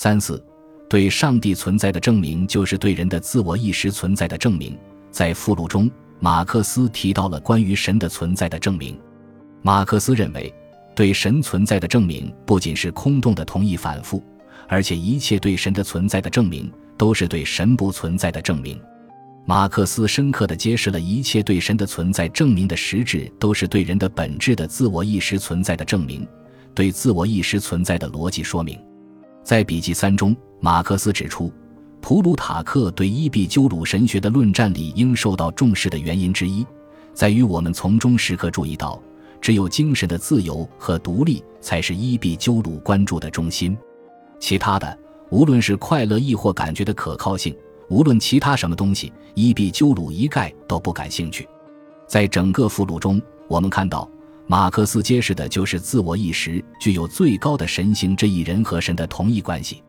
三四，对上帝存在的证明就是对人的自我意识存在的证明。在附录中，马克思提到了关于神的存在的证明。马克思认为，对神存在的证明不仅是空洞的同义反复，而且一切对神的存在的证明都是对神不存在的证明。马克思深刻地揭示了一切对神的存在证明的实质都是对人的本质的自我意识存在的证明，对自我意识存在的逻辑说明。在笔记三中，马克思指出，普鲁塔克对伊壁鸠鲁神学的论战里应受到重视的原因之一，在于我们从中时刻注意到，只有精神的自由和独立才是伊壁鸠鲁关注的中心，其他的，无论是快乐亦或感觉的可靠性。无论其他什么东西，伊壁鸠鲁一概都不感兴趣。在整个附录中，我们看到马克思揭示的就是自我意识具有最高的神性这一人和神的同一关系。